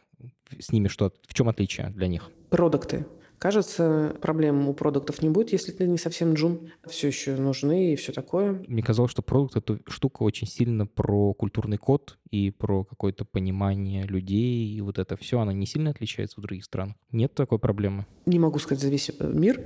С ними что, в чем отличие для них? Продукты. Кажется, проблем у продуктов не будет, если ты не совсем джун. Все еще нужны и все такое. Мне казалось, что продукт — это штука очень сильно про культурный код и про какое-то понимание людей, и вот это все, оно не сильно отличается в других странах. Нет такой проблемы? Не могу сказать за весь мир,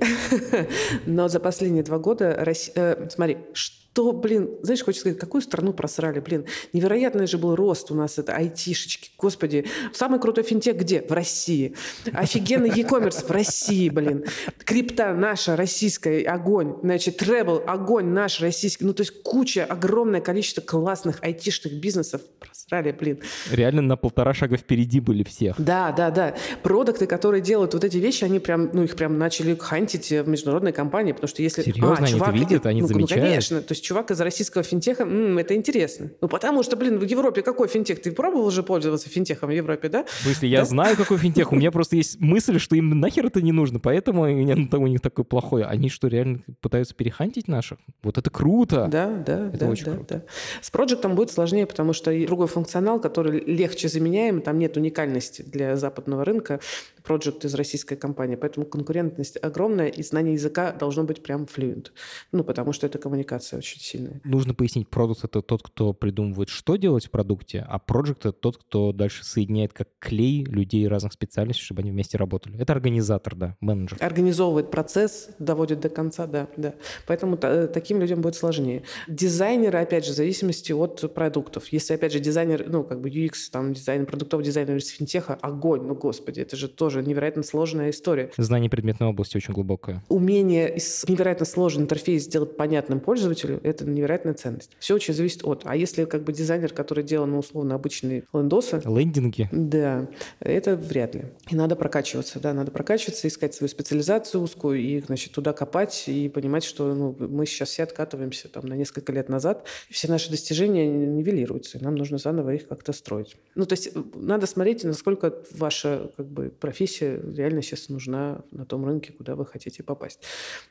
но за последние два года, Россия... Э, смотри, что то, блин, знаешь, хочется сказать, какую страну просрали, блин. Невероятный же был рост у нас, это айтишечки, господи. Самый крутой финтех где? В России. Офигенный e-commerce в России, блин. Крипта наша, российская, огонь. Значит, требл, огонь наш, российский. Ну, то есть куча, огромное количество классных айтишных бизнесов просрали, блин. Реально на полтора шага впереди были всех. Да, да, да. Продукты, которые делают вот эти вещи, они прям, ну, их прям начали хантить в международной компании, потому что если... Серьезно, а, они чувак, это видят, они ну, замечают? Ну, конечно. То есть есть чувак из российского финтеха, м-м, это интересно. Ну, потому что, блин, в Европе какой финтех? Ты пробовал уже пользоваться финтехом в Европе, да? В смысле, я да? знаю, какой финтех. У меня просто есть мысль, что им нахер это не нужно, поэтому у них такой плохой. Они что, реально пытаются перехантить наших? Вот это круто! Да, да, это да, очень да, круто. да. С проектом будет сложнее, потому что другой функционал, который легче заменяем, там нет уникальности для западного рынка. Project из российской компании, поэтому конкурентность огромная, и знание языка должно быть прям fluent. Ну, потому что это коммуникация очень сильная. Нужно пояснить, продукт — это тот, кто придумывает, что делать в продукте, а project — это тот, кто дальше соединяет как клей людей разных специальностей, чтобы они вместе работали. Это организатор, да, менеджер. Организовывает процесс, доводит до конца, да, да. Поэтому э, таким людям будет сложнее. Дизайнеры, опять же, в зависимости от продуктов. Если, опять же, дизайнер, ну, как бы UX, там, дизайн, продуктовый дизайнер из финтеха, огонь, ну, господи, это же тоже тоже невероятно сложная история. Знание предметной области очень глубокое. Умение невероятно сложный интерфейс сделать понятным пользователю – это невероятная ценность. Все очень зависит от. А если как бы дизайнер, который делал, ну, условно, обычные лендосы… Лендинги? Да, это вряд ли. И надо прокачиваться, да, надо прокачиваться, искать свою специализацию узкую и, значит, туда копать и понимать, что ну, мы сейчас все откатываемся там на несколько лет назад, все наши достижения нивелируются, и нам нужно заново их как-то строить. Ну, то есть надо смотреть, насколько ваша как бы профессия профессия реально сейчас нужна на том рынке, куда вы хотите попасть.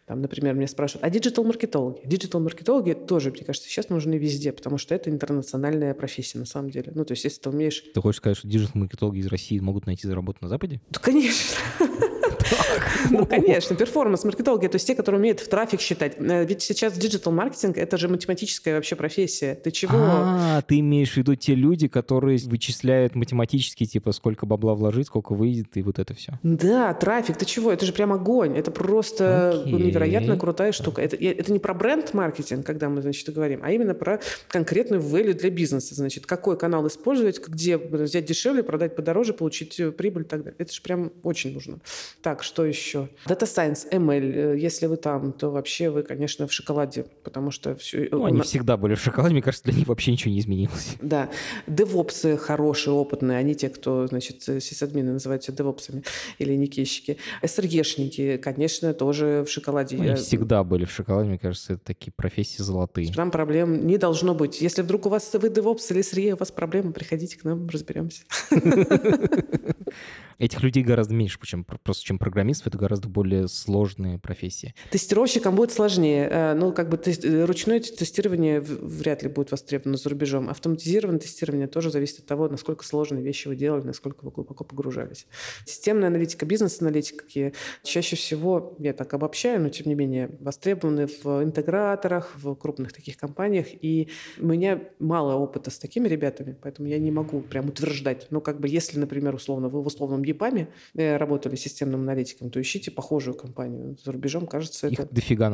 Там, например, меня спрашивают, а digital-маркетологи? Digital-маркетологи тоже, мне кажется, сейчас нужны везде, потому что это интернациональная профессия на самом деле. Ну, то есть, если ты умеешь... Ты хочешь сказать, что digital-маркетологи из России могут найти работу на Западе? Да, конечно. Ну, конечно, performance-маркетологи, то есть те, которые умеют в трафик считать. Э, ведь сейчас диджитал-маркетинг — это же математическая вообще профессия. Ты чего? А, ты имеешь в виду те люди, которые вычисляют математически, типа, сколько бабла вложить, сколько выйдет, и вот это все. Да, трафик, ты чего? Это же прям огонь. Это просто невероятно крутая штука. Это, это не про бренд-маркетинг, когда мы, значит, говорим, а именно про конкретную value для бизнеса. Значит, какой канал использовать, где взять дешевле, продать подороже, получить э, прибыль и так далее. Это же прям очень нужно. Так, что еще? Data Science, ML. Э, если вы там, то вообще вы, конечно, в шоколаде, потому что все... Ну, они всегда были в шоколаде, мне кажется, для них вообще ничего не изменилось. Да. Девопсы хорошие, опытные, они те, кто, значит, сисадмины называются девопсами или никейщики. СРГшники, конечно, тоже в шоколаде. Они Я... всегда были в шоколаде, мне кажется, это такие профессии золотые. Там проблем не должно быть. Если вдруг у вас вы девопс или SRE, у вас проблемы, приходите к нам, разберемся. Этих людей гораздо меньше, чем, просто чем программистов, это гораздо более сложные профессии. Тестировщикам будет сложнее. Э, ну, как бы тест, э, ручное тестирование вряд ли будет востребовано за рубежом. Автоматизированное тестирование тоже зависит от того, насколько сложные вещи вы делали, насколько вы глубоко погружались. Системная аналитика, бизнес-аналитики чаще всего, я так обобщаю, но тем не менее, востребованы в интеграторах, в крупных таких компаниях. И у меня мало опыта с такими ребятами, поэтому я не могу прям утверждать. Но как бы если, например, условно, вы в условном ЕПАМе э, работали системным аналитиком, то ищите похожую компанию. За рубежом, кажется, Их это... дофига.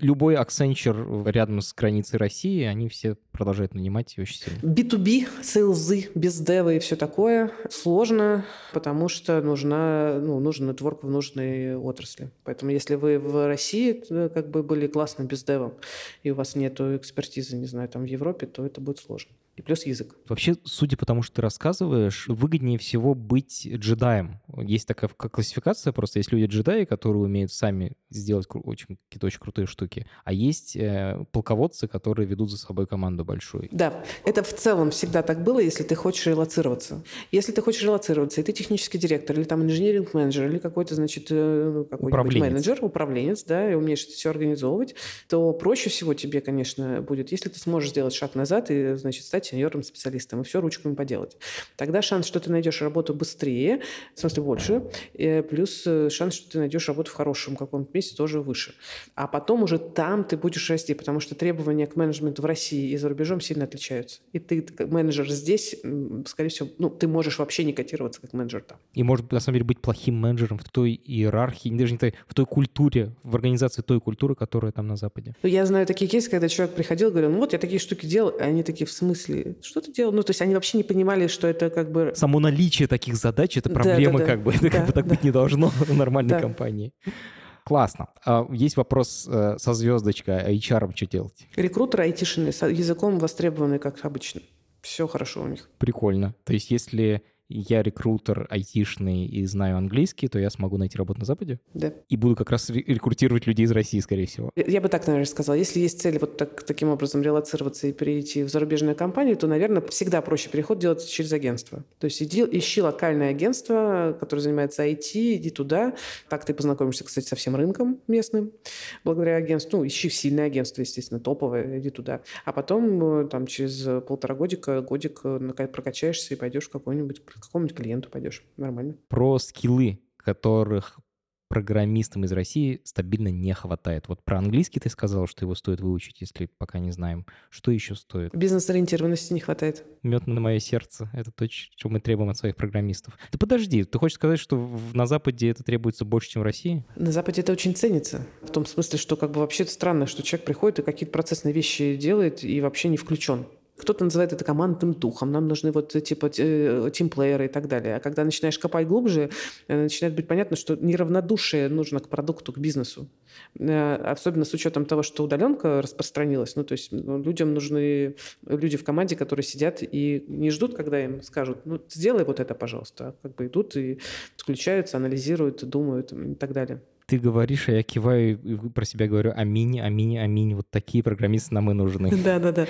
Любой Accenture рядом с границей России, они все продолжают нанимать очень сильно. B2B, сейлзы, без дева и все такое сложно, потому что нужна, ну, нужен нетворк в нужной отрасли. Поэтому если вы в России э, как бы были классным бездевом, и у вас нет экспертизы, не знаю, там в Европе, то это будет сложно и плюс язык. Вообще, судя по тому, что ты рассказываешь, выгоднее всего быть джедаем. Есть такая классификация, просто есть люди-джедаи, которые умеют сами сделать очень, какие-то очень крутые штуки, а есть э, полководцы, которые ведут за собой команду большую. Да, это в целом всегда так было, если ты хочешь релацироваться. Если ты хочешь релацироваться, и ты технический директор, или там инженеринг-менеджер, или какой-то, значит, э, ну, какой-нибудь менеджер, управленец, да, и умеешь это все организовывать, то проще всего тебе, конечно, будет, если ты сможешь сделать шаг назад и, значит, стать стать сеньорным специалистом и все ручками поделать. Тогда шанс, что ты найдешь работу быстрее, в смысле больше, плюс э, шанс, что ты найдешь работу в хорошем каком-то месте тоже выше. А потом уже там ты будешь расти, потому что требования к менеджменту в России и за рубежом сильно отличаются. И ты менеджер здесь, скорее всего, ну, ты можешь вообще не котироваться как менеджер там. И может, на самом деле, быть плохим менеджером в той иерархии, даже не той, в той культуре, в организации той культуры, которая там на Западе. Ну, я знаю такие кейсы, когда человек приходил и говорил, ну вот я такие штуки делал, и они такие, в смысле, смысле, что ты делал? Ну, то есть они вообще не понимали, что это как бы... Само наличие таких задач — это проблема, да, да, как бы. Это да, как бы так да. быть не должно в нормальной да. компании. Классно. А, есть вопрос э, со звездочкой, а HR что делать? Рекрутер айтишный, с языком востребованный, как обычно. Все хорошо у них. Прикольно. То есть если я рекрутер айтишный и знаю английский, то я смогу найти работу на Западе? Да. И буду как раз рекрутировать людей из России, скорее всего. Я бы так, наверное, сказала. Если есть цель вот так, таким образом релацироваться и перейти в зарубежную компанию, то, наверное, всегда проще переход делать через агентство. То есть иди, ищи локальное агентство, которое занимается IT, иди туда. Так ты познакомишься, кстати, со всем рынком местным благодаря агентству. Ну, ищи сильное агентство, естественно, топовое, иди туда. А потом э, там через полтора годика, годик э, прокачаешься и пойдешь в какой-нибудь какому-нибудь клиенту пойдешь. Нормально. Про скиллы, которых программистам из России стабильно не хватает. Вот про английский ты сказал, что его стоит выучить, если пока не знаем. Что еще стоит? Бизнес-ориентированности не хватает. Мед на мое сердце. Это то, что мы требуем от своих программистов. Да подожди, ты хочешь сказать, что на Западе это требуется больше, чем в России? На Западе это очень ценится. В том смысле, что как бы вообще странно, что человек приходит и какие-то процессные вещи делает и вообще не включен. Кто-то называет это командным духом. Нам нужны вот типа тимплееры и так далее. А когда начинаешь копать глубже, э, начинает быть понятно, что неравнодушие нужно к продукту, к бизнесу. Э, особенно с учетом того, что удаленка распространилась. Ну, то есть ну, людям нужны люди в команде, которые сидят и не ждут, когда им скажут, ну, сделай вот это, пожалуйста. А как бы идут и включаются, анализируют, думают и так далее ты говоришь, а я киваю и про себя говорю аминь, аминь, аминь. Вот такие программисты нам и нужны. Да, да, да.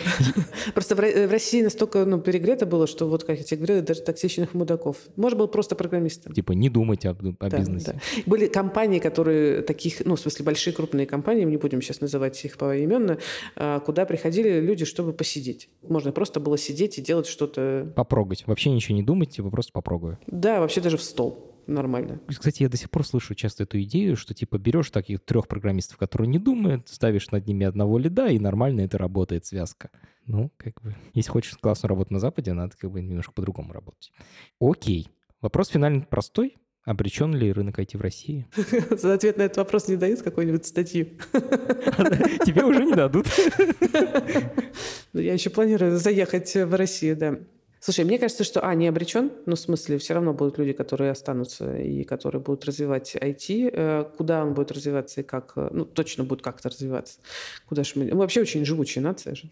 Просто в России настолько ну, перегрето было, что вот, как я тебе говорила, даже токсичных мудаков. Может, был просто программистом. Типа не думать об, о да, бизнесе. Да. Были компании, которые таких, ну, в смысле, большие крупные компании, не будем сейчас называть их поименно, а, куда приходили люди, чтобы посидеть. Можно просто было сидеть и делать что-то... Попрогать. Вообще ничего не думать, типа просто попробую. Да, вообще даже в стол нормально. Кстати, я до сих пор слышу часто эту идею, что типа берешь таких трех программистов, которые не думают, ставишь над ними одного лида, и нормально это работает связка. Ну, как бы, если хочешь классную работу на Западе, надо как бы немножко по-другому работать. Окей. Вопрос финальный простой. Обречен ли рынок IT в России? За ответ на этот вопрос не дают какую-нибудь статью. Тебе уже не дадут. Ну, я еще планирую заехать в Россию, да. Слушай, мне кажется, что, а, не обречен, ну, в смысле, все равно будут люди, которые останутся и которые будут развивать IT. Э, куда он будет развиваться и как, э, ну, точно будет как-то развиваться. Куда же мы... Мы вообще очень живучая нация же.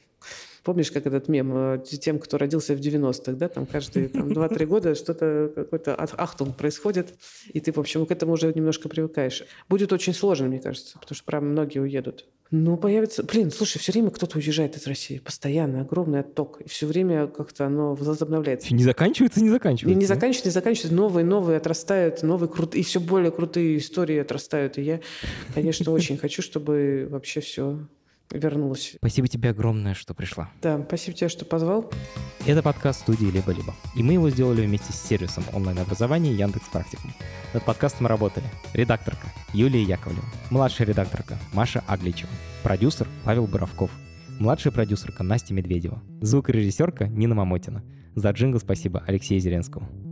Помнишь, как этот мем э, тем, кто родился в 90-х, да, там каждые там, 2-3 года что-то, какой-то ахтунг происходит, и ты, в общем, к этому уже немножко привыкаешь. Будет очень сложно, мне кажется, потому что, прям многие уедут. Ну, появится... Блин, слушай, все время кто-то уезжает из России. Постоянно. Огромный отток. И все время как-то оно возобновляется. Не заканчивается, не заканчивается. Не, не заканчивается, не заканчивается. Новые, новые отрастают. Новые крутые... И все более крутые истории отрастают. И я, конечно, очень хочу, чтобы вообще все вернулась. Спасибо тебе огромное, что пришла. Да, спасибо тебе, что позвал. Это подкаст студии «Либо-либо». И мы его сделали вместе с сервисом онлайн-образования Яндекс Практикум. Над подкастом работали редакторка Юлия Яковлева, младшая редакторка Маша Агличева, продюсер Павел Боровков, младшая продюсерка Настя Медведева, звукорежиссерка Нина Мамотина. За джингл спасибо Алексею Зеленскому.